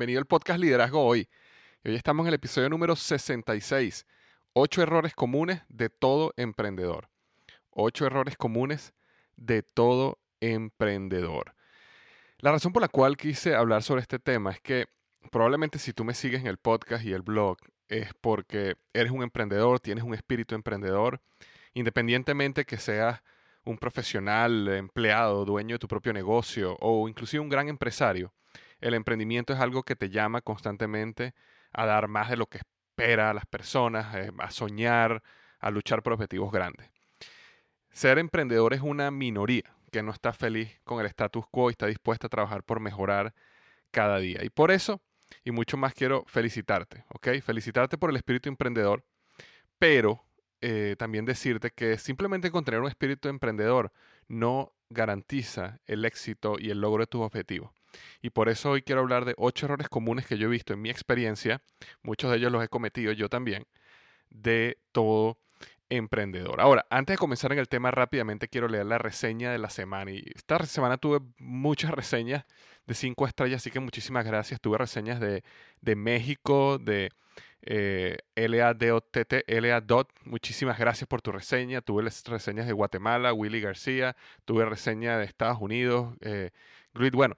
Bienvenido al podcast Liderazgo Hoy. Hoy estamos en el episodio número 66. Ocho errores comunes de todo emprendedor. Ocho errores comunes de todo emprendedor. La razón por la cual quise hablar sobre este tema es que probablemente si tú me sigues en el podcast y el blog es porque eres un emprendedor, tienes un espíritu emprendedor, independientemente que seas un profesional, empleado, dueño de tu propio negocio o inclusive un gran empresario el emprendimiento es algo que te llama constantemente a dar más de lo que espera a las personas, eh, a soñar, a luchar por objetivos grandes. Ser emprendedor es una minoría que no está feliz con el status quo y está dispuesta a trabajar por mejorar cada día. Y por eso, y mucho más, quiero felicitarte, ¿ok? Felicitarte por el espíritu emprendedor, pero eh, también decirte que simplemente con tener un espíritu emprendedor no garantiza el éxito y el logro de tus objetivos. Y por eso hoy quiero hablar de ocho errores comunes que yo he visto en mi experiencia, muchos de ellos los he cometido yo también, de todo emprendedor. Ahora, antes de comenzar en el tema rápidamente, quiero leer la reseña de la semana. Y esta semana tuve muchas reseñas de cinco estrellas, así que muchísimas gracias. Tuve reseñas de, de México, de eh, LA Dot, muchísimas gracias por tu reseña. Tuve reseñas de Guatemala, Willy García, tuve reseña de Estados Unidos, eh, Grid, bueno,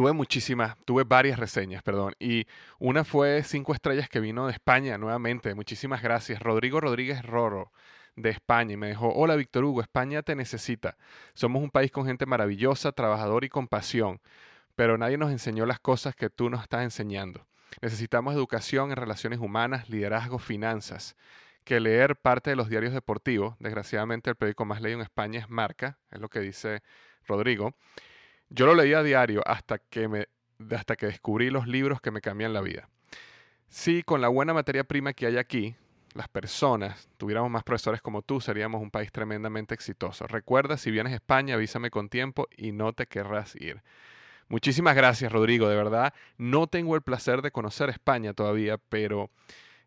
tuve muchísimas, tuve varias reseñas, perdón, y una fue cinco estrellas que vino de España nuevamente, muchísimas gracias. Rodrigo Rodríguez Roro de España y me dijo, hola Víctor Hugo, España te necesita. Somos un país con gente maravillosa, trabajador y con pasión, pero nadie nos enseñó las cosas que tú nos estás enseñando. Necesitamos educación en relaciones humanas, liderazgo, finanzas. Que leer parte de los diarios deportivos, desgraciadamente el periódico más leído en España es Marca, es lo que dice Rodrigo. Yo lo leía a diario hasta que, me, hasta que descubrí los libros que me cambian la vida. Si con la buena materia prima que hay aquí, las personas, tuviéramos más profesores como tú, seríamos un país tremendamente exitoso. Recuerda, si vienes a España, avísame con tiempo y no te querrás ir. Muchísimas gracias, Rodrigo, de verdad. No tengo el placer de conocer España todavía, pero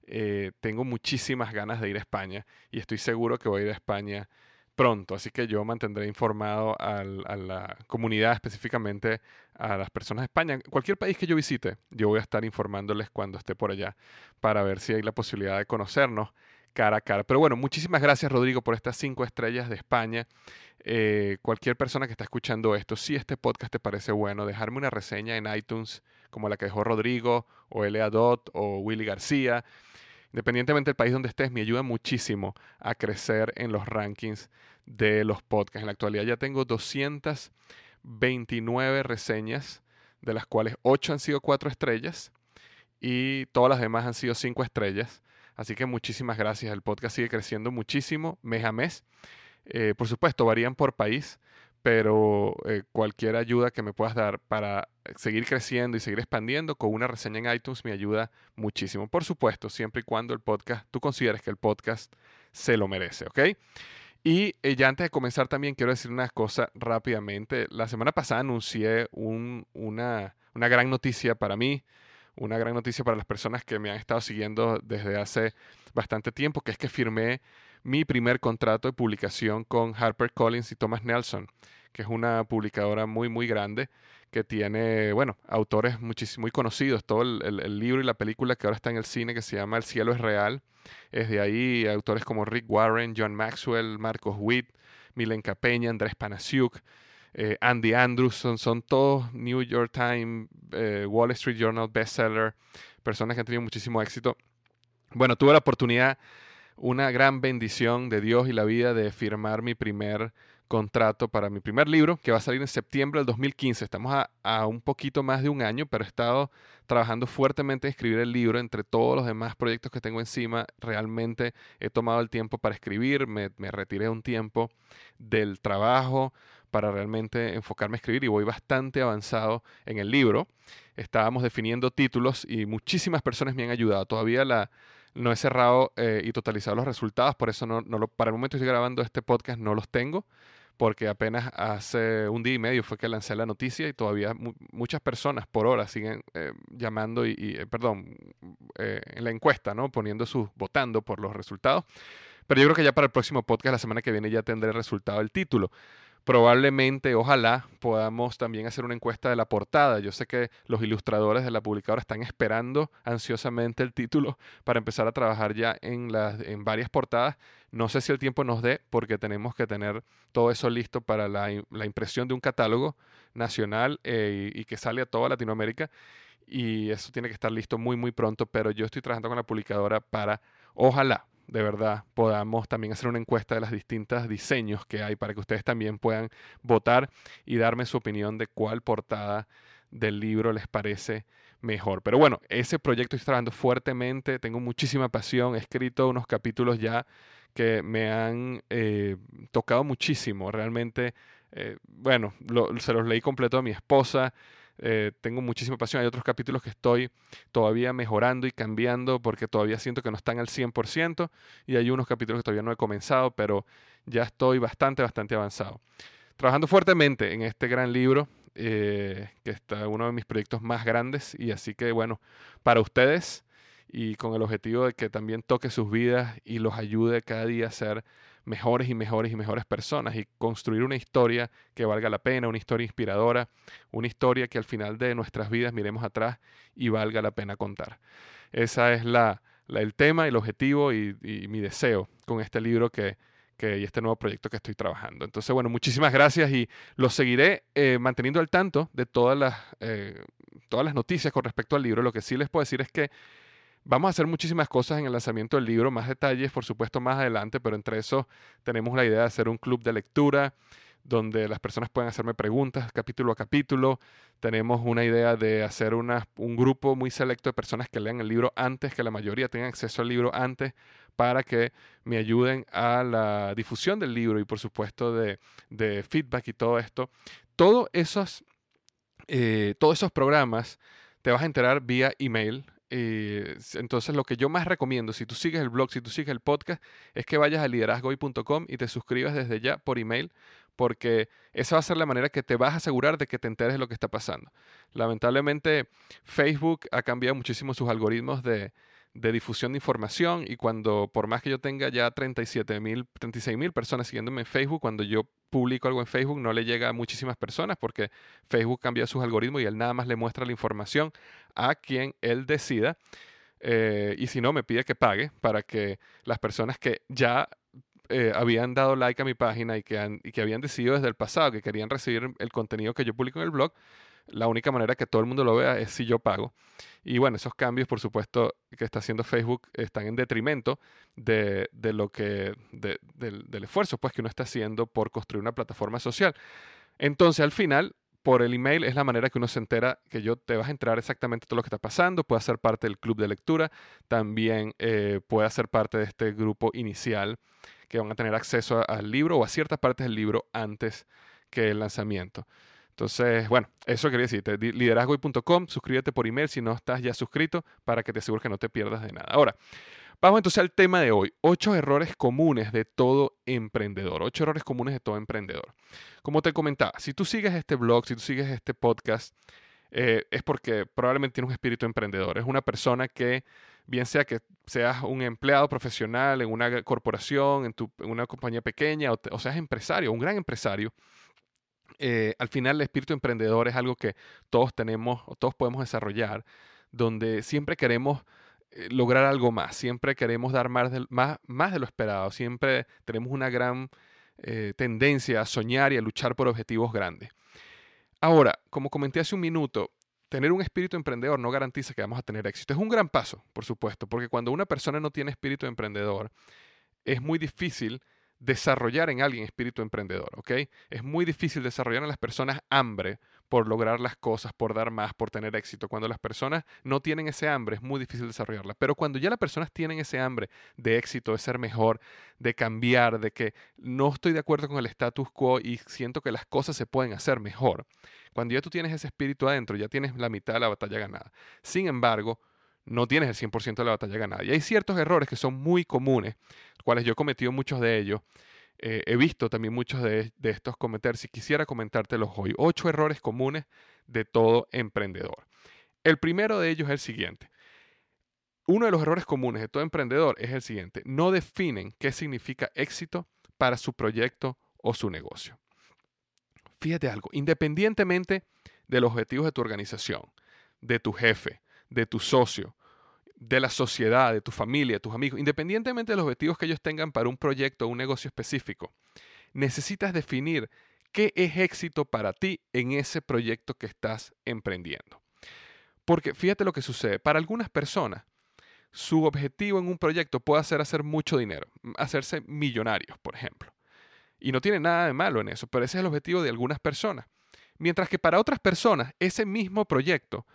eh, tengo muchísimas ganas de ir a España y estoy seguro que voy a ir a España pronto, así que yo mantendré informado a la comunidad, específicamente a las personas de España. Cualquier país que yo visite, yo voy a estar informándoles cuando esté por allá para ver si hay la posibilidad de conocernos cara a cara. Pero bueno, muchísimas gracias Rodrigo por estas cinco estrellas de España. Eh, cualquier persona que está escuchando esto, si este podcast te parece bueno, dejarme una reseña en iTunes como la que dejó Rodrigo o Elea Dot o Willy García. Independientemente del país donde estés, me ayuda muchísimo a crecer en los rankings de los podcasts. En la actualidad ya tengo 229 reseñas, de las cuales 8 han sido 4 estrellas y todas las demás han sido 5 estrellas. Así que muchísimas gracias. El podcast sigue creciendo muchísimo mes a mes. Eh, por supuesto, varían por país, pero eh, cualquier ayuda que me puedas dar para seguir creciendo y seguir expandiendo con una reseña en iTunes me ayuda muchísimo. Por supuesto, siempre y cuando el podcast, tú consideres que el podcast se lo merece, ¿ok? Y eh, ya antes de comenzar también quiero decir una cosa rápidamente. La semana pasada anuncié una, una gran noticia para mí, una gran noticia para las personas que me han estado siguiendo desde hace bastante tiempo, que es que firmé mi primer contrato de publicación con HarperCollins y Thomas Nelson, que es una publicadora muy, muy grande que tiene, bueno, autores muy conocidos. Todo el, libro y la película que ahora está en el cine, que se llama El cielo es real, es de ahí autores como Rick Warren, John Maxwell, Marcos Witt, Milenka Peña, Andrés Panasiuk, eh, Andy Andrews, son, todos New York Times, eh, Wall Street Journal bestseller, personas que han tenido muchísimo éxito. Bueno, tuve la oportunidad una gran bendición de Dios y la vida de firmar mi primer contrato para mi primer libro, que va a salir en septiembre del 2015. Estamos a, un poquito más de un año, pero he estado trabajando fuertemente en escribir el libro entre todos los demás proyectos que tengo encima. Realmente he tomado el tiempo para escribir, me, me retiré un tiempo del trabajo para realmente enfocarme a escribir y voy bastante avanzado en el libro. Estábamos definiendo títulos y muchísimas personas me han ayudado. Todavía la, no he cerrado eh, y totalizado los resultados, por eso no, lo, para el momento estoy grabando este podcast no los tengo, porque apenas hace un día y medio fue que lancé la noticia y todavía muchas personas por hora siguen eh, llamando y, eh, perdón, en la encuesta, ¿no? Poniendo sus, votando por los resultados. Pero yo creo que ya para el próximo podcast, la semana que viene, ya tendré el resultado del título. Probablemente, ojalá, podamos también hacer una encuesta de la portada. Yo sé que los ilustradores de la publicadora están esperando ansiosamente el título para empezar a trabajar ya en, en varias portadas. No sé si el tiempo nos dé porque tenemos que tener todo eso listo para la, impresión de un catálogo nacional eh, y, y que sale a toda Latinoamérica. Y eso tiene que estar listo muy, muy pronto. Pero yo estoy trabajando con la publicadora para, ojalá, de verdad podamos también hacer una encuesta de las distintas diseños que hay para que ustedes también puedan votar y darme su opinión de cuál portada del libro les parece mejor. Pero bueno, ese proyecto estoy trabajando fuertemente, tengo muchísima pasión, he escrito unos capítulos ya que me han eh, tocado muchísimo, realmente, eh, bueno, se los leí completo a mi esposa, eh, tengo muchísima pasión. Hay otros capítulos que estoy todavía mejorando y cambiando porque todavía siento que no están al 100% y hay unos capítulos que todavía no he comenzado, pero ya estoy bastante, bastante avanzado. Trabajando fuertemente en este gran libro, eh, que está uno de mis proyectos más grandes y así que bueno, para ustedes y con el objetivo de que también toque sus vidas y los ayude cada día a ser mejores y mejores y mejores personas y construir una historia que valga la pena, una historia inspiradora, una historia que al final de nuestras vidas miremos atrás y valga la pena contar. Esa es la, el tema, el objetivo y, mi deseo con este libro que, que, y este nuevo proyecto que estoy trabajando. Entonces, bueno, muchísimas gracias y los seguiré eh, manteniendo al tanto de todas las, eh, todas las noticias con respecto al libro. Lo que sí les puedo decir es que Vamos a hacer muchísimas cosas en el lanzamiento del libro, más detalles por supuesto más adelante, pero entre eso tenemos la idea de hacer un club de lectura donde las personas pueden hacerme preguntas capítulo a capítulo. Tenemos una idea de hacer un grupo muy selecto de personas que lean el libro antes, que la mayoría tengan acceso al libro antes, para que me ayuden a la difusión del libro y por supuesto de, feedback y todo esto. Esos, eh, todos esos programas te vas a enterar vía email eh, entonces, lo que yo más recomiendo, si tú sigues el blog, si tú sigues el podcast, es que vayas a liderazgoy.com y te suscribas desde ya por email, porque esa va a ser la manera que te vas a asegurar de que te enteres de lo que está pasando. Lamentablemente, Facebook ha cambiado muchísimo sus algoritmos de, de difusión de información y cuando, por más que yo tenga ya 37 mil, 36 mil personas siguiéndome en Facebook, cuando yo publico algo en Facebook no le llega a muchísimas personas porque Facebook cambia sus algoritmos y él nada más le muestra la información a quien él decida. Eh, y si no, me pide que pague para que las personas que ya eh, habían dado like a mi página y que, y que habían decidido desde el pasado que querían recibir el contenido que yo publico en el blog, la única manera que todo el mundo lo vea es si yo pago. Y bueno, esos cambios, por supuesto, que está haciendo Facebook están en detrimento de, lo que, del, esfuerzo pues, que uno está haciendo por construir una plataforma social. Entonces, al final, por el email es la manera que uno se entera que yo te vas a enterar exactamente todo lo que está pasando, puede ser parte del club de lectura, también eh, puede ser parte de este grupo inicial que van a tener acceso al libro o a ciertas partes del libro antes que el lanzamiento. Entonces, bueno, eso quería decirte. Liderazgoy.com, suscríbete por email si no estás ya suscrito para que te asegures que no te pierdas de nada. Ahora, vamos entonces al tema de hoy. Ocho errores comunes de todo emprendedor. Ocho errores comunes de todo emprendedor. Como te comentaba, si tú sigues este blog, si tú sigues este podcast, eh, es porque probablemente tienes un espíritu emprendedor. Es una persona que, bien sea que seas un empleado profesional en una corporación, en, una compañía pequeña, o, o seas empresario, un gran empresario, eh, al final el espíritu emprendedor es algo que todos tenemos o todos podemos desarrollar, donde siempre queremos eh, lograr algo más, siempre queremos dar más de, lo esperado, siempre tenemos una gran eh, tendencia a soñar y a luchar por objetivos grandes. Ahora, como comenté hace un minuto, tener un espíritu emprendedor no garantiza que vamos a tener éxito. Es un gran paso, por supuesto, porque cuando una persona no tiene espíritu emprendedor, es muy difícil desarrollar en alguien espíritu emprendedor, ¿ok? Es muy difícil desarrollar en las personas hambre por lograr las cosas, por dar más, por tener éxito. Cuando las personas no tienen ese hambre, es muy difícil desarrollarla. Pero cuando ya las personas tienen ese hambre de éxito, de ser mejor, de cambiar, de que no estoy de acuerdo con el status quo y siento que las cosas se pueden hacer mejor, cuando ya tú tienes ese espíritu adentro, ya tienes la mitad de la batalla ganada. Sin embargo, no tienes el 100% de la batalla ganada. Y hay ciertos errores que son muy comunes, cuales yo he cometido muchos de ellos. Eh, he visto también muchos de, estos cometer. Si quisiera comentártelos hoy, ocho errores comunes de todo emprendedor. El primero de ellos es el siguiente. Uno de los errores comunes de todo emprendedor es el siguiente. No definen qué significa éxito para su proyecto o su negocio. Fíjate algo, independientemente de los objetivos de tu organización, de tu jefe, de tu socio, de la sociedad, de tu familia, de tus amigos, independientemente de los objetivos que ellos tengan para un proyecto o un negocio específico, necesitas definir qué es éxito para ti en ese proyecto que estás emprendiendo. Porque fíjate lo que sucede, para algunas personas, su objetivo en un proyecto puede ser hacer mucho dinero, hacerse millonarios, por ejemplo. Y no tiene nada de malo en eso, pero ese es el objetivo de algunas personas. Mientras que para otras personas, ese mismo proyecto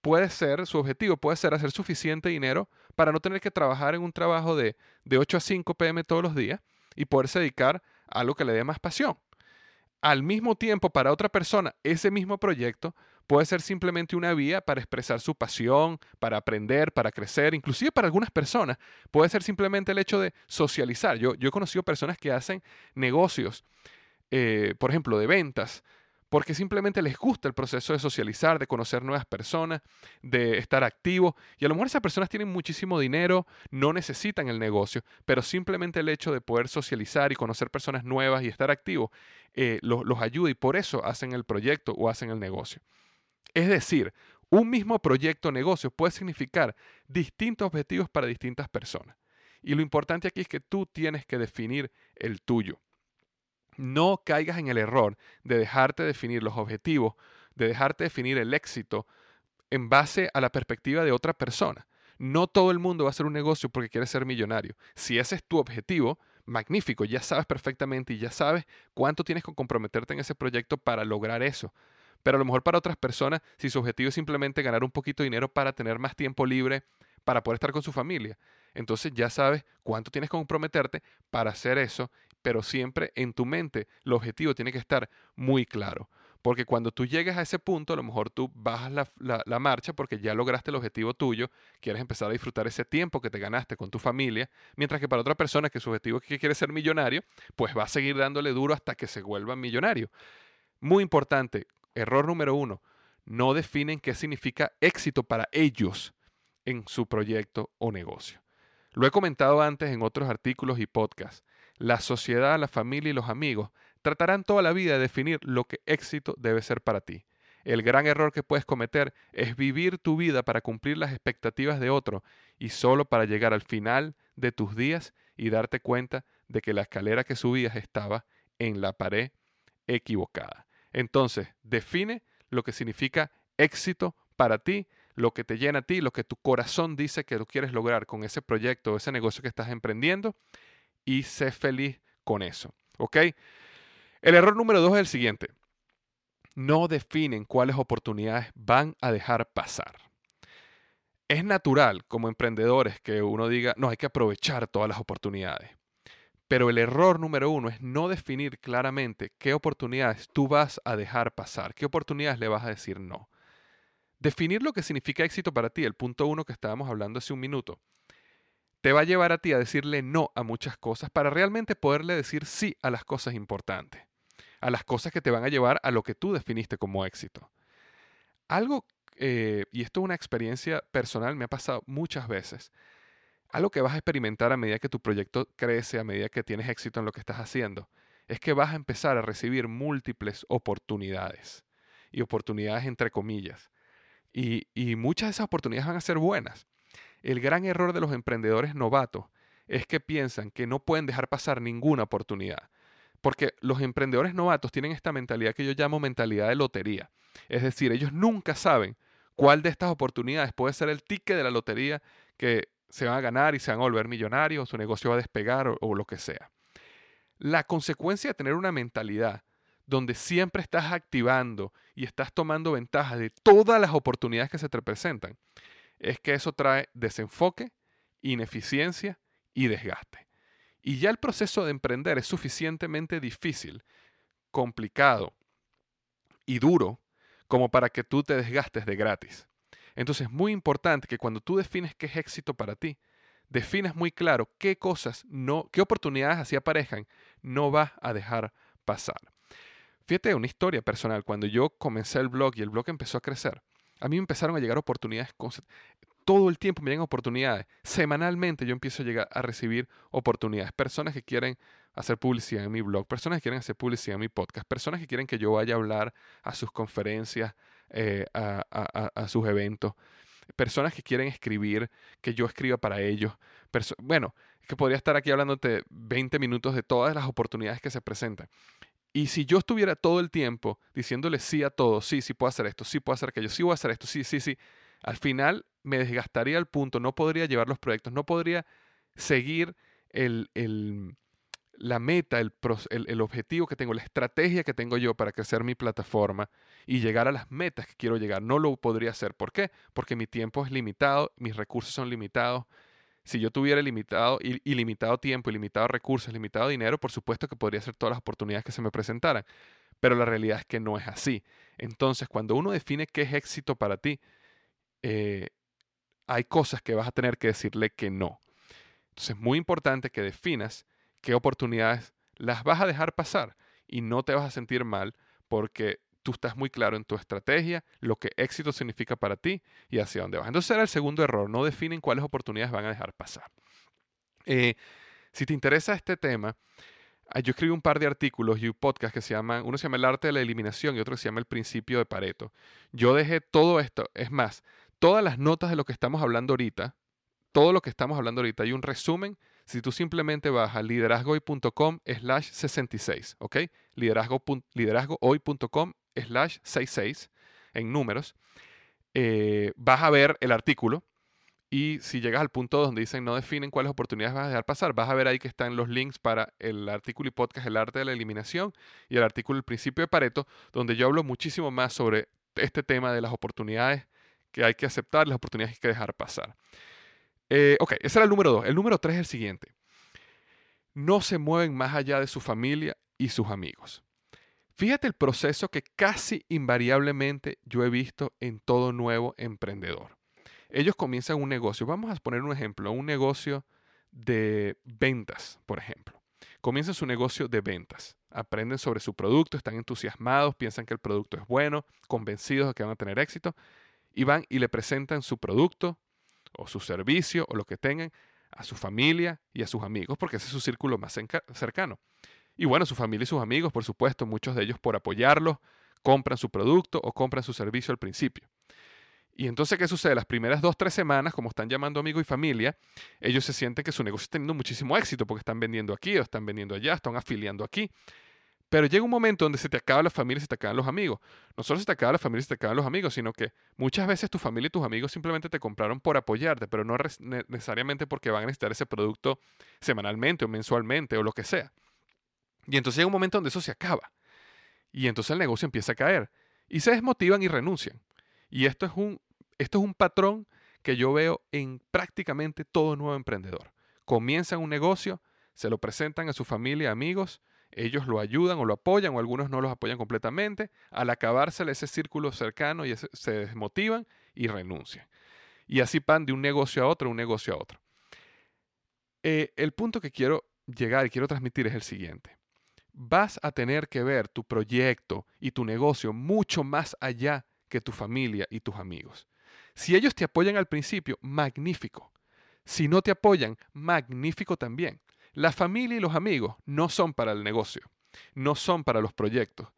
puede ser, su objetivo puede ser hacer suficiente dinero para no tener que trabajar en un trabajo de, de 8 a 5 pm todos los días y poderse dedicar a algo que le dé más pasión. Al mismo tiempo, para otra persona, ese mismo proyecto puede ser simplemente una vía para expresar su pasión, para aprender, para crecer. Inclusive para algunas personas puede ser simplemente el hecho de socializar. Yo, yo he conocido personas que hacen negocios, eh, por ejemplo, de ventas, porque simplemente les gusta el proceso de socializar, de conocer nuevas personas, de estar activo. Y a lo mejor esas personas tienen muchísimo dinero, no necesitan el negocio, pero simplemente el hecho de poder socializar y conocer personas nuevas y estar activo eh, los, los ayuda y por eso hacen el proyecto o hacen el negocio. Es decir, un mismo proyecto o negocio puede significar distintos objetivos para distintas personas. Y lo importante aquí es que tú tienes que definir el tuyo no caigas en el error de dejarte definir los objetivos, de dejarte definir el éxito en base a la perspectiva de otra persona. No todo el mundo va a hacer un negocio porque quiere ser millonario. Si ese es tu objetivo, magnífico, ya sabes perfectamente y ya sabes cuánto tienes que comprometerte en ese proyecto para lograr eso. Pero a lo mejor para otras personas, si su objetivo es simplemente ganar un poquito de dinero para tener más tiempo libre, para poder estar con su familia, entonces ya sabes cuánto tienes que comprometerte para hacer eso pero siempre en tu mente el objetivo tiene que estar muy claro. Porque cuando tú llegues a ese punto, a lo mejor tú bajas la, marcha porque ya lograste el objetivo tuyo, quieres empezar a disfrutar ese tiempo que te ganaste con tu familia, mientras que para otra persona que su objetivo es que quiere ser millonario, pues va a seguir dándole duro hasta que se vuelva millonario. Muy importante, error número uno, no definen qué significa éxito para ellos en su proyecto o negocio. Lo he comentado antes en otros artículos y podcasts la sociedad, la familia y los amigos tratarán toda la vida de definir lo que éxito debe ser para ti. El gran error que puedes cometer es vivir tu vida para cumplir las expectativas de otro y solo para llegar al final de tus días y darte cuenta de que la escalera que subías estaba en la pared equivocada. Entonces, define lo que significa éxito para ti, lo que te llena a ti, lo que tu corazón dice que tú quieres lograr con ese proyecto o ese negocio que estás emprendiendo y sé feliz con eso. ¿Ok? El error número dos es el siguiente. No definen cuáles oportunidades van a dejar pasar. Es natural como emprendedores que uno diga, no, hay que aprovechar todas las oportunidades. Pero el error número uno es no definir claramente qué oportunidades tú vas a dejar pasar, qué oportunidades le vas a decir no. Definir lo que significa éxito para ti, el punto uno que estábamos hablando hace un minuto, te va a llevar a ti a decirle no a muchas cosas para realmente poderle decir sí a las cosas importantes, a las cosas que te van a llevar a lo que tú definiste como éxito. Algo, eh, y esto es una experiencia personal, me ha pasado muchas veces, algo que vas a experimentar a medida que tu proyecto crece, a medida que tienes éxito en lo que estás haciendo, es que vas a empezar a recibir múltiples oportunidades, y oportunidades entre comillas. Y, y muchas de esas oportunidades van a ser buenas el gran error de los emprendedores novatos es que piensan que no pueden dejar pasar ninguna oportunidad. Porque los emprendedores novatos tienen esta mentalidad que yo llamo mentalidad de lotería. Es decir, ellos nunca saben cuál de estas oportunidades puede ser el ticket de la lotería que se van a ganar y se van a volver millonarios, o su negocio va a despegar o, o lo que sea. La consecuencia de tener una mentalidad donde siempre estás activando y estás tomando ventaja de todas las oportunidades que se te presentan es que eso trae desenfoque, ineficiencia y desgaste. Y ya el proceso de emprender es suficientemente difícil, complicado y duro como para que tú te desgastes de gratis. Entonces es muy importante que cuando tú defines qué es éxito para ti, defines muy claro qué cosas no, qué oportunidades así aparezcan, no vas a dejar pasar. Fíjate una historia personal. Cuando yo comencé el blog y el blog empezó a crecer, a mí me empezaron a llegar oportunidades. Todo el tiempo me llegan oportunidades. Semanalmente yo empiezo a llegar a recibir oportunidades. Personas que quieren hacer publicidad en mi blog, personas que quieren hacer publicidad en mi podcast, personas que quieren que yo vaya a hablar a sus conferencias, eh, a, sus eventos, personas que quieren escribir, que yo escriba para ellos. bueno, que podría estar aquí hablándote 20 minutos de todas las oportunidades que se presentan. Y si yo estuviera todo el tiempo diciéndole sí a todo, sí, sí puedo hacer esto, sí puedo hacer aquello, sí voy a hacer esto, sí, sí, sí, al final me desgastaría al punto, no podría llevar los proyectos, no podría seguir el, la meta, el, el, objetivo que tengo, la estrategia que tengo yo para crecer mi plataforma y llegar a las metas que quiero llegar. No lo podría hacer. ¿Por qué? Porque mi tiempo es limitado, mis recursos son limitados, si yo tuviera limitado, ilimitado tiempo, ilimitado recursos, limitado dinero, por supuesto que podría hacer todas las oportunidades que se me presentaran. Pero la realidad es que no es así. Entonces, cuando uno define qué es éxito para ti, eh, hay cosas que vas a tener que decirle que no. Entonces, es muy importante que definas qué oportunidades las vas a dejar pasar y no te vas a sentir mal porque tú estás muy claro en tu estrategia, lo que éxito significa para ti y hacia dónde vas. Entonces era el segundo error, no definen cuáles oportunidades van a dejar pasar. Eh, si te interesa este tema, ah, yo escribí un par de artículos y un podcast que se llaman, uno se llama El arte de la eliminación y otro se llama El principio de Pareto. Yo dejé todo esto, es más, todas las notas de lo que estamos hablando ahorita, todo lo que estamos hablando ahorita, hay un resumen si tú simplemente vas a liderazgohoy.com slash 66, ¿ok? liderazgohoy.com slash 66 en números, eh, vas a ver el artículo y si llegas al punto donde dicen no definen cuáles oportunidades vas a dejar pasar, vas a ver ahí que están los links para el artículo y podcast El arte de la eliminación y el artículo El principio de Pareto, donde yo hablo muchísimo más sobre este tema de las oportunidades que hay que aceptar, las oportunidades que hay que dejar pasar. Eh, ok, ese era el número dos. El número tres es el siguiente. No se mueven más allá de su familia y sus amigos. Fíjate el proceso que casi invariablemente yo he visto en todo nuevo emprendedor. Ellos comienzan un negocio. Vamos a poner un ejemplo, un negocio de ventas, por ejemplo. Comienzan su negocio de ventas. Aprenden sobre su producto, están entusiasmados, piensan que el producto es bueno, convencidos de que van a tener éxito, y van y le presentan su producto o su servicio o lo que tengan a su familia y a sus amigos, porque ese es su círculo más cercano. Y bueno, su familia y sus amigos, por supuesto, muchos de ellos por apoyarlos, compran su producto o compran su servicio al principio. Y entonces, ¿qué sucede? Las primeras dos, tres semanas, como están llamando amigos y familia, ellos se sienten que su negocio está teniendo muchísimo éxito porque están vendiendo aquí o están vendiendo allá, están afiliando aquí. Pero llega un momento donde se te acaba la familia y se te acaban los amigos. No solo se te acaba la familia y se te acaban los amigos, sino que muchas veces tu familia y tus amigos simplemente te compraron por apoyarte, pero no necesariamente porque van a necesitar ese producto semanalmente o mensualmente o lo que sea. Y entonces llega un momento donde eso se acaba. Y entonces el negocio empieza a caer. Y se desmotivan y renuncian. Y esto es un, esto es un patrón que yo veo en prácticamente todo nuevo emprendedor. Comienzan un negocio, se lo presentan a su familia, amigos, ellos lo ayudan o lo apoyan o algunos no los apoyan completamente. Al acabársele ese círculo cercano y se desmotivan y renuncian. Y así van de un negocio a otro, un negocio a otro. Eh, el punto que quiero llegar y quiero transmitir es el siguiente. Vas a tener que ver tu proyecto y tu negocio mucho más allá que tu familia y tus amigos. Si ellos te apoyan al principio, magnífico. Si no te apoyan, magnífico también. La familia y los amigos no son para el negocio, no son para los proyectos.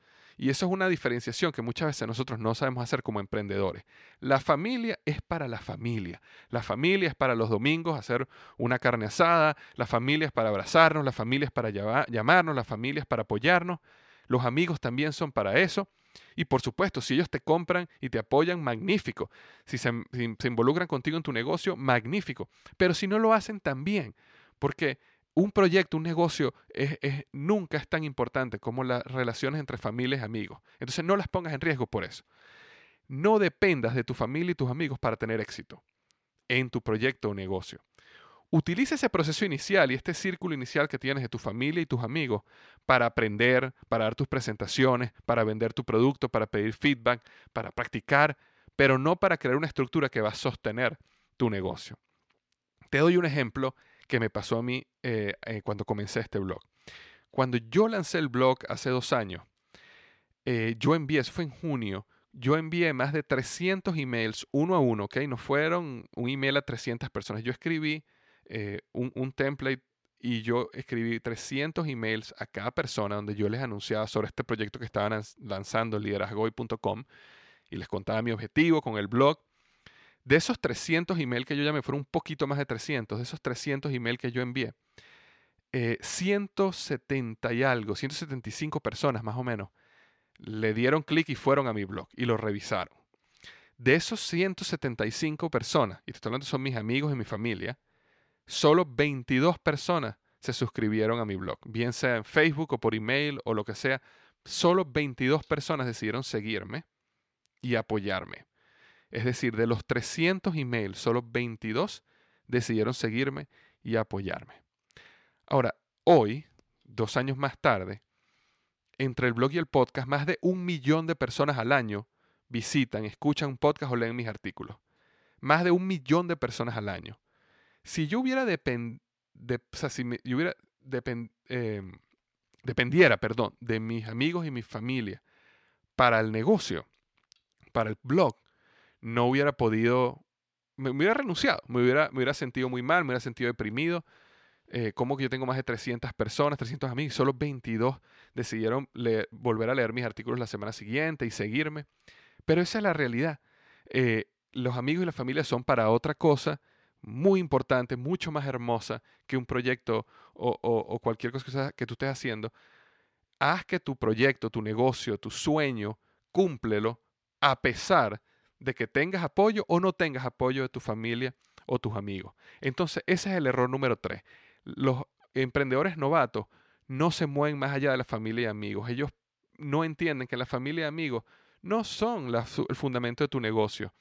Y eso es una diferenciación que muchas veces nosotros no sabemos hacer como emprendedores. La familia es para la familia. La familia es para los domingos hacer una carne asada, la familia es para abrazarnos, la familia es para llamarnos, la familia es para apoyarnos. Los amigos también son para eso. Y por supuesto, si ellos te compran y te apoyan, magnífico. Si se, si se involucran contigo en tu negocio, magnífico. Pero si no lo hacen, también. Porque un proyecto, un negocio, es, nunca es tan importante como las relaciones entre familias y amigos. Entonces no las pongas en riesgo por eso. No dependas de tu familia y tus amigos para tener éxito en tu proyecto o negocio. Utiliza ese proceso inicial y este círculo inicial que tienes de tu familia y tus amigos para aprender, para dar tus presentaciones, para vender tu producto, para pedir feedback, para practicar, pero no para crear una estructura que va a sostener tu negocio. Te doy un ejemplo que me pasó a mí eh, eh, cuando comencé este blog. Cuando yo lancé el blog hace dos años, eh, yo envié, eso fue en junio, yo envié más de 300 emails uno a uno, ¿ok? No fueron un email a 300 personas. Yo escribí un, un, template y yo escribí 300 emails a cada persona donde yo les anunciaba sobre este proyecto que estaban lanzando, liderazgoy.com, y les contaba mi objetivo con el blog. De esos 300 emails que yo llamé, fueron un poquito más de 300, de esos 300 emails que yo envié, 170 eh, y algo, 175 personas más o menos, le dieron clic y fueron a mi blog y lo revisaron. De esos 175 personas, y te estoy hablando son mis amigos y mi familia, solo 22 personas se suscribieron a mi blog, bien sea en Facebook o por email o lo que sea. Solo 22 personas decidieron seguirme y apoyarme. Es decir, de los 300 emails, solo 22 decidieron seguirme y apoyarme. Ahora, hoy, dos años más tarde, entre el blog y el podcast, más de un millón de personas al año visitan, escuchan un podcast o leen mis artículos. Más de un millón de personas al año. Si yo hubiera dependido, hubiera em, dependiera, perdón, de mis amigos y mi familia para el negocio, para el blog, no hubiera podido, me, hubiera renunciado, me hubiera, me hubiera sentido muy mal, me hubiera sentido deprimido. Eh, como que yo tengo más de 300 personas, 300 amigos, solo 22 decidieron volver a leer mis artículos la semana siguiente y seguirme. Pero esa es la realidad. Eh, los amigos y la familia son para otra cosa muy importante, mucho más hermosa que un proyecto o, o cualquier cosa que tú estés haciendo. Haz que tu proyecto, tu negocio, tu sueño, cúmplelo a pesar de que tengas apoyo o no tengas apoyo de tu familia o tus amigos. Entonces, ese es el error número tres. Los emprendedores novatos no se mueven más allá de la familia y amigos. Ellos no entienden que la familia y amigos no son el fundamento de tu negocio.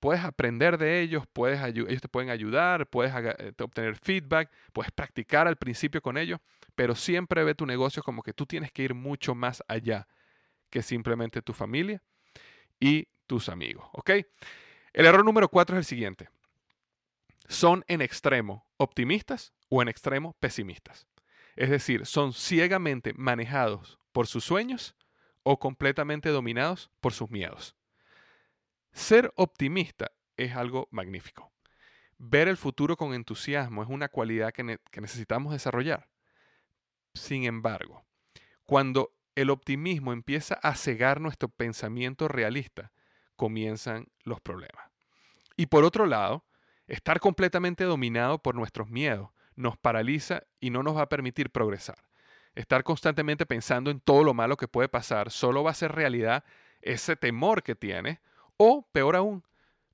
Puedes aprender de ellos, puedes ellos te pueden ayudar, puedes eh, obtener feedback, puedes practicar al principio con ellos, pero siempre ve tu negocio como que tú tienes que ir mucho más allá que simplemente tu familia y tus amigos. ¿Ok? El error número cuatro es el siguiente. Son en extremo optimistas o en extremo pesimistas. Es decir, son ciegamente manejados por sus sueños o completamente dominados por sus miedos. Ser optimista es algo magnífico. Ver el futuro con entusiasmo es una cualidad que, que necesitamos desarrollar. Sin embargo, cuando el optimismo empieza a cegar nuestro pensamiento realista, comienzan los problemas. Y por otro lado, estar completamente dominado por nuestros miedos nos paraliza y no nos va a permitir progresar. Estar constantemente pensando en todo lo malo que puede pasar solo va a hacer realidad ese temor que tiene o, peor aún,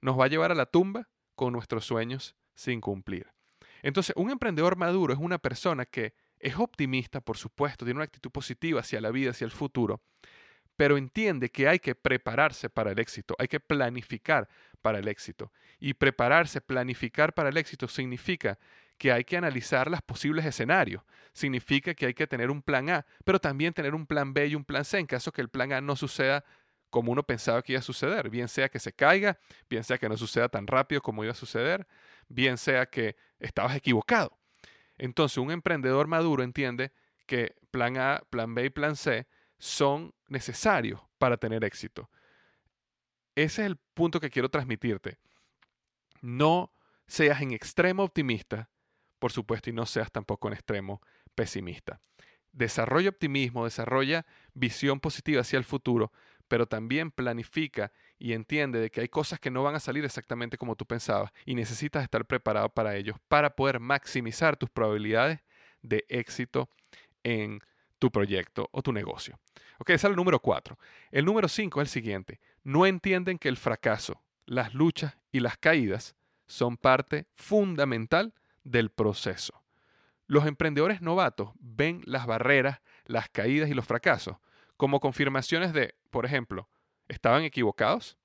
nos va a llevar a la tumba con nuestros sueños sin cumplir. Entonces, un emprendedor maduro es una persona que es optimista, por supuesto, tiene una actitud positiva hacia la vida, hacia el futuro, pero entiende que hay que prepararse para el éxito, hay que planificar para el éxito. Y prepararse, planificar para el éxito significa que hay que analizar los posibles escenarios. Significa que hay que tener un plan A, pero también tener un plan B y un plan C en caso que el plan A no suceda como uno pensaba que iba a suceder, bien sea que se caiga, bien sea que no suceda tan rápido como iba a suceder, bien sea que estabas equivocado. Entonces, un emprendedor maduro entiende que plan A, plan B y plan C son necesarios para tener éxito. Ese es el punto que quiero transmitirte. No seas en extremo optimista, por supuesto, y no seas tampoco en extremo pesimista. Desarrolla optimismo, desarrolla visión positiva hacia el futuro, pero también planifica y entiende de que hay cosas que no van a salir exactamente como tú pensabas y necesitas estar preparado para ellos para poder maximizar tus probabilidades de éxito en tu proyecto o tu negocio. Ok, ese es el número cuatro. El número cinco es el siguiente. No entienden que el fracaso, las luchas y las caídas son parte fundamental del proceso. Los emprendedores novatos ven las barreras, las caídas y los fracasos como confirmaciones de, por ejemplo, estaban equivocados,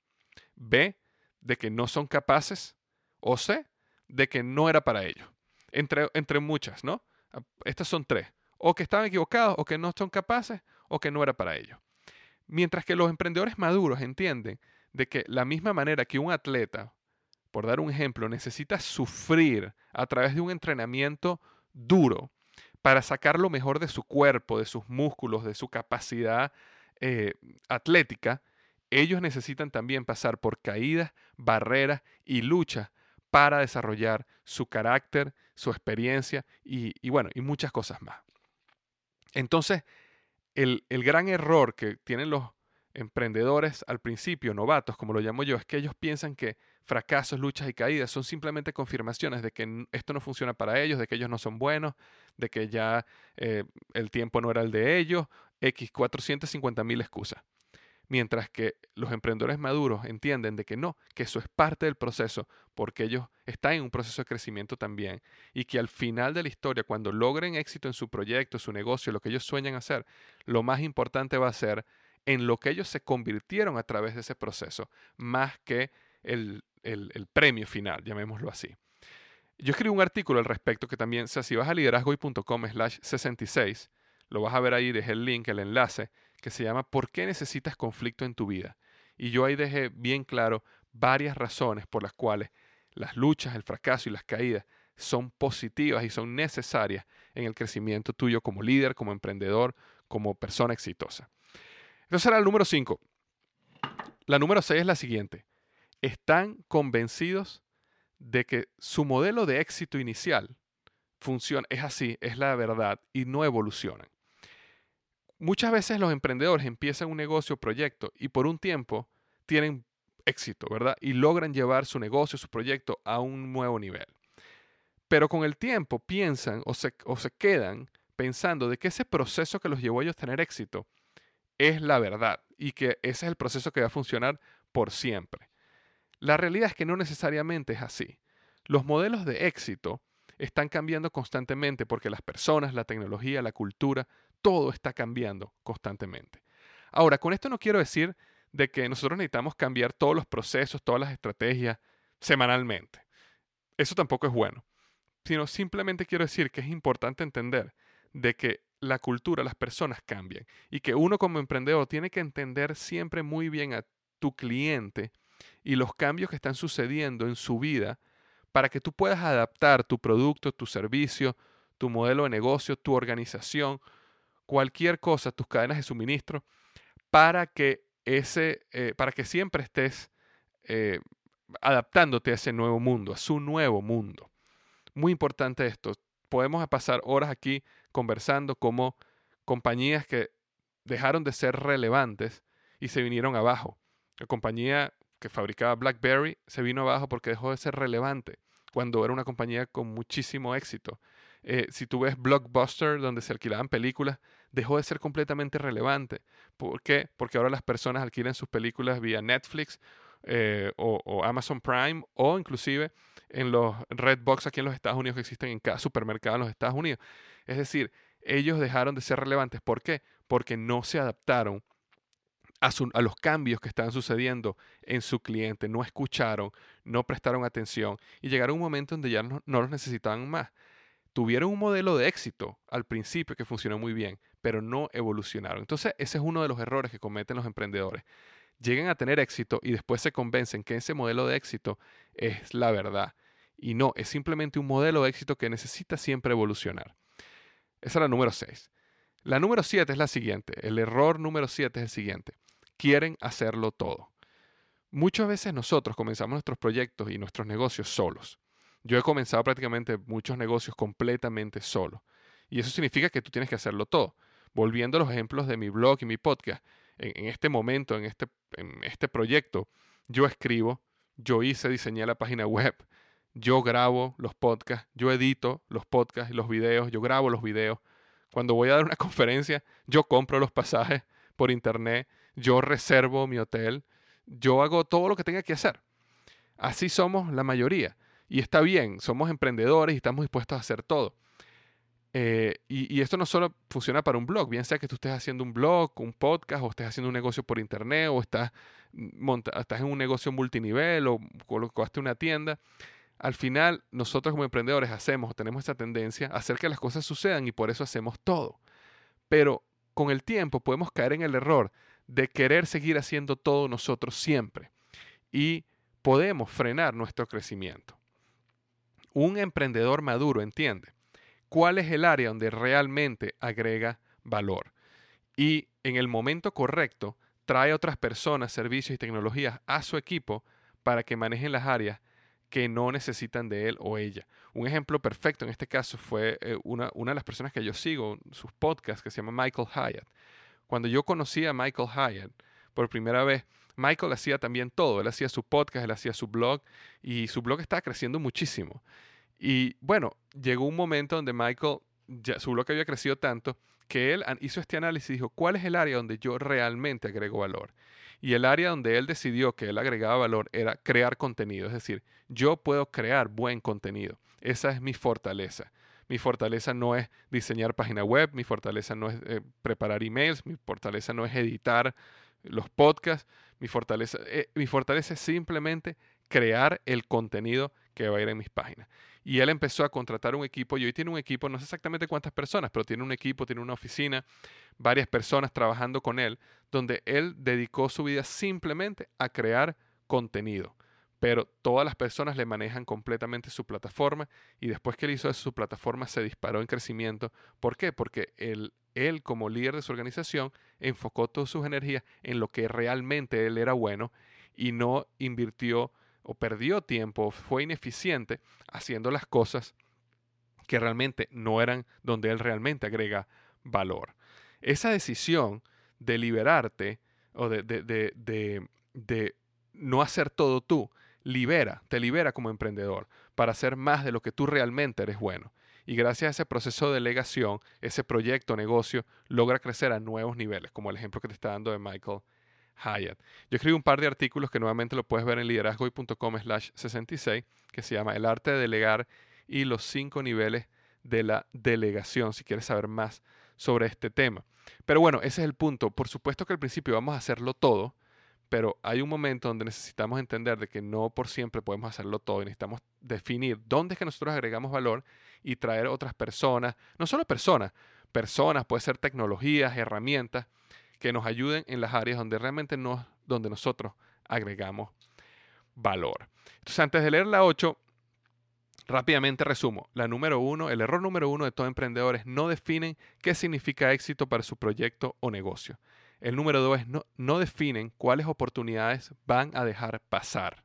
B, de que no son capaces, o C, de que no era para ellos. Entre, entre muchas, ¿no? Estas son tres. O que estaban equivocados, o que no son capaces, o que no era para ellos. Mientras que los emprendedores maduros entienden de que la misma manera que un atleta, por dar un ejemplo, necesita sufrir a través de un entrenamiento duro para sacar lo mejor de su cuerpo, de sus músculos, de su capacidad eh, atlética, ellos necesitan también pasar por caídas, barreras y luchas para desarrollar su carácter, su experiencia y, bueno, y muchas cosas más. Entonces, el, el gran error que tienen los emprendedores al principio, novatos, como lo llamo yo, es que ellos piensan que fracasos, luchas y caídas son simplemente confirmaciones de que esto no funciona para ellos, de que ellos no son buenos, de que ya eh, el tiempo no era el de ellos, X 450 mil excusas. Mientras que los emprendedores maduros entienden de que no, que eso es parte del proceso, porque ellos están en un proceso de crecimiento también, y que al final de la historia, cuando logren éxito en su proyecto, su negocio, lo que ellos sueñan hacer, lo más importante va a ser en lo que ellos se convirtieron a través de ese proceso, más que el, el, premio final, llamémoslo así. Yo escribí un artículo al respecto que también, si vas a liderazgoy.com slash 66, lo vas a ver ahí, dejé el link, el enlace, que se llama ¿Por qué necesitas conflicto en tu vida? Y yo ahí dejé bien claro varias razones por las cuales las luchas, el fracaso y las caídas son positivas y son necesarias en el crecimiento tuyo como líder, como emprendedor, como persona exitosa. Entonces era el número 5. La número 6 es la siguiente están convencidos de que su modelo de éxito inicial funciona, es así, es la verdad y no evolucionan. Muchas veces los emprendedores empiezan un negocio o proyecto y por un tiempo tienen éxito, ¿verdad? Y logran llevar su negocio, su proyecto a un nuevo nivel. Pero con el tiempo piensan o se, o se quedan pensando de que ese proceso que los llevó a ellos a tener éxito es la verdad y que ese es el proceso que va a funcionar por siempre. La realidad es que no necesariamente es así. Los modelos de éxito están cambiando constantemente porque las personas, la tecnología, la cultura, todo está cambiando constantemente. Ahora, con esto no quiero decir de que nosotros necesitamos cambiar todos los procesos, todas las estrategias semanalmente. Eso tampoco es bueno. Sino simplemente quiero decir que es importante entender de que la cultura, las personas cambian y que uno como emprendedor tiene que entender siempre muy bien a tu cliente y los cambios que están sucediendo en su vida para que tú puedas adaptar tu producto, tu servicio, tu modelo de negocio, tu organización, cualquier cosa, tus cadenas de suministro, para que ese, eh, para que siempre estés eh, adaptándote a ese nuevo mundo, a su nuevo mundo. Muy importante esto. Podemos pasar horas aquí conversando como compañías que dejaron de ser relevantes y se vinieron abajo. La compañía que fabricaba BlackBerry se vino abajo porque dejó de ser relevante cuando era una compañía con muchísimo éxito. Eh, si tú ves Blockbuster, donde se alquilaban películas, dejó de ser completamente relevante. ¿Por qué? Porque ahora las personas alquilan sus películas vía Netflix eh, o, Amazon Prime o inclusive en los Redbox aquí en los Estados Unidos que existen en cada supermercado en los Estados Unidos. Es decir, ellos dejaron de ser relevantes. ¿Por qué? Porque no se adaptaron a, los cambios que estaban sucediendo en su cliente, no escucharon, no prestaron atención y llegaron un momento donde ya no, los necesitaban más. tuvieron un modelo de éxito al principio que funcionó muy bien, pero no evolucionaron. Entonces, ese es uno de los errores que cometen los emprendedores. Llegan a tener éxito y después se convencen que ese modelo de éxito es la verdad. Y no, es simplemente un modelo de éxito que necesita siempre evolucionar. Esa es la número 6. La número 7 es la siguiente. El error número 7 es el siguiente. Quieren hacerlo todo. Muchas veces nosotros comenzamos nuestros proyectos y nuestros negocios solos. Yo he comenzado prácticamente muchos negocios completamente solo. Y eso significa que tú tienes que hacerlo todo. Volviendo a los ejemplos de mi blog y mi podcast, en, este momento, en este, en este proyecto, yo escribo, yo hice, diseñé la página web, yo grabo los podcasts, yo edito los podcasts y los videos, yo grabo los videos. Cuando voy a dar una conferencia, yo compro los pasajes por internet, yo reservo mi hotel, yo hago todo lo que tenga que hacer. Así somos la mayoría. Y está bien, somos emprendedores y estamos dispuestos a hacer todo. Eh, y, esto no solo funciona para un blog, bien sea que tú estés haciendo un blog, un podcast, o estés haciendo un negocio por internet, o estás, estás en un negocio multinivel, o colocaste una tienda. Al final, nosotros como emprendedores hacemos, tenemos esa tendencia a hacer que las cosas sucedan y por eso hacemos todo. Pero con el tiempo podemos caer en el error de querer seguir haciendo todo nosotros siempre. Y podemos frenar nuestro crecimiento un emprendedor maduro entiende cuál es el área donde realmente agrega valor y en el momento correcto trae otras personas, servicios y tecnologías a su equipo para que manejen las áreas que no necesitan de él o ella. Un ejemplo perfecto en este caso fue eh, una, una, de las personas que yo sigo, sus podcasts, que se llama Michael Hyatt. Cuando yo conocí a Michael Hyatt por primera vez, Michael hacía también todo. Él hacía su podcast, él hacía su blog y su blog estaba creciendo muchísimo. Y bueno, llegó un momento donde Michael, ya, su blog había crecido tanto que él hizo este análisis y dijo, ¿cuál es el área donde yo realmente agrego valor? Y el área donde él decidió que él agregaba valor era crear contenido, es decir, yo puedo crear buen contenido. Esa es mi fortaleza. Mi fortaleza no es diseñar página web, mi fortaleza no es eh, preparar emails, mi fortaleza no es editar los podcasts, mi fortaleza, eh, mi fortaleza es simplemente crear el contenido que va a ir en mis páginas. Y él empezó a contratar un equipo y hoy tiene un equipo, no sé exactamente cuántas personas, pero tiene un equipo, tiene una oficina, varias personas trabajando con él, donde él dedicó su vida simplemente a crear contenido. Pero todas las personas le manejan completamente su plataforma y después que él hizo su plataforma se disparó en crecimiento. ¿Por qué? Porque él, él como líder de su organización enfocó todas sus energías en lo que realmente él era bueno y no invirtió o perdió tiempo, fue ineficiente haciendo las cosas que realmente no eran donde él realmente agrega valor. Esa decisión de liberarte o de, de, de, no hacer todo tú, libera, te libera como emprendedor para hacer más de lo que tú realmente eres bueno. Y gracias a ese proceso de delegación, ese proyecto, negocio, logra crecer a nuevos niveles, como el ejemplo que te está dando de Michael Hyatt. Yo escribí un par de artículos que nuevamente lo puedes ver en liderazgoy.com slash 66, que se llama El arte de delegar y los cinco niveles de la delegación, si quieres saber más sobre este tema. Pero bueno, ese es el punto. Por supuesto que al principio vamos a hacerlo todo, pero hay un momento donde necesitamos entender de que no por siempre podemos hacerlo todo y necesitamos definir dónde es que nosotros agregamos valor y traer otras personas, no solo personas, personas, puede ser tecnologías, herramientas, que nos ayuden en las áreas donde realmente no, donde nosotros agregamos valor. Entonces, antes de leer la 8, rápidamente resumo. La número uno, el error número uno de todo emprendedor es no definen qué significa éxito para su proyecto o negocio. El número dos no, no definen cuáles oportunidades van a dejar pasar.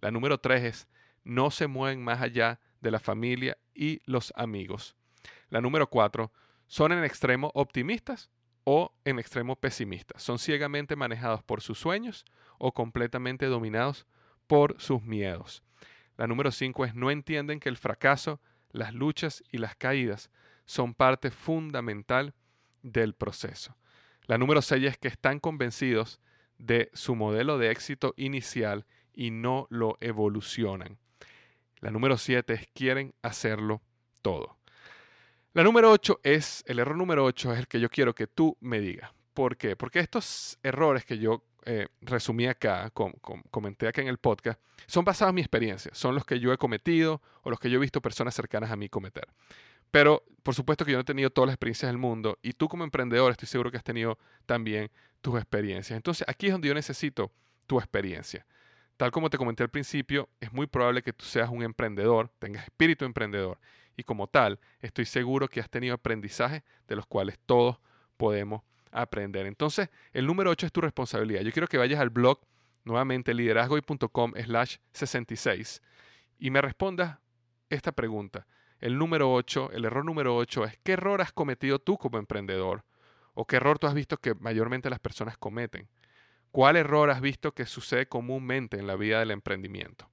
La número tres es no se mueven más allá de la familia y los amigos. La número cuatro, son en extremo optimistas o en extremo pesimistas. Son ciegamente manejados por sus sueños o completamente dominados por sus miedos. La número 5 es no entienden que el fracaso, las luchas y las caídas son parte fundamental del proceso. La número 6 es que están convencidos de su modelo de éxito inicial y no lo evolucionan. La número 7 es quieren hacerlo todo. La número 8 es, el error número 8 es el que yo quiero que tú me digas. ¿Por qué? Porque estos errores que yo eh, resumí acá, comenté acá en el podcast, son basados en mi experiencia, son los que yo he cometido o los que yo he visto personas cercanas a mí cometer. Pero por supuesto que yo no he tenido todas las experiencias del mundo y tú como emprendedor estoy seguro que has tenido también tus experiencias. Entonces aquí es donde yo necesito tu experiencia. Tal como te comenté al principio, es muy probable que tú seas un emprendedor, tengas espíritu emprendedor y como tal, estoy seguro que has tenido aprendizajes de los cuales todos podemos aprender. Entonces, el número 8 es tu responsabilidad. Yo quiero que vayas al blog nuevamente liderazgoy.com slash 66 y me respondas esta pregunta. El número 8, el error número 8 es ¿qué error has cometido tú como emprendedor? ¿O qué error tú has visto que mayormente las personas cometen? ¿Cuál error has visto que sucede comúnmente en la vida del emprendimiento?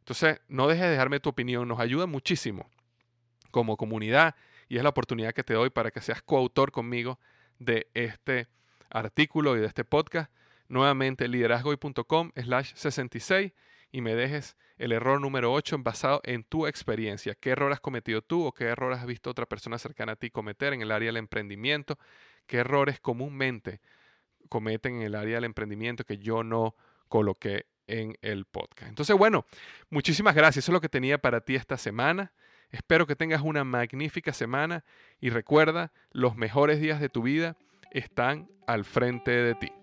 Entonces, no dejes de dejarme tu opinión, nos ayuda muchísimo como comunidad y es la oportunidad que te doy para que seas coautor conmigo de este artículo y de este podcast. Nuevamente, liderazgoy.com slash 66 y me dejes el error número 8 basado en tu experiencia. ¿Qué error has cometido tú o qué error has visto otra persona cercana a ti cometer en el área del emprendimiento? ¿Qué errores comúnmente cometen en el área del emprendimiento que yo no coloqué en el podcast? Entonces, bueno, muchísimas gracias. Eso es lo que tenía para ti esta semana. Espero que tengas una magnífica semana y recuerda, los mejores días de tu vida están al frente de ti.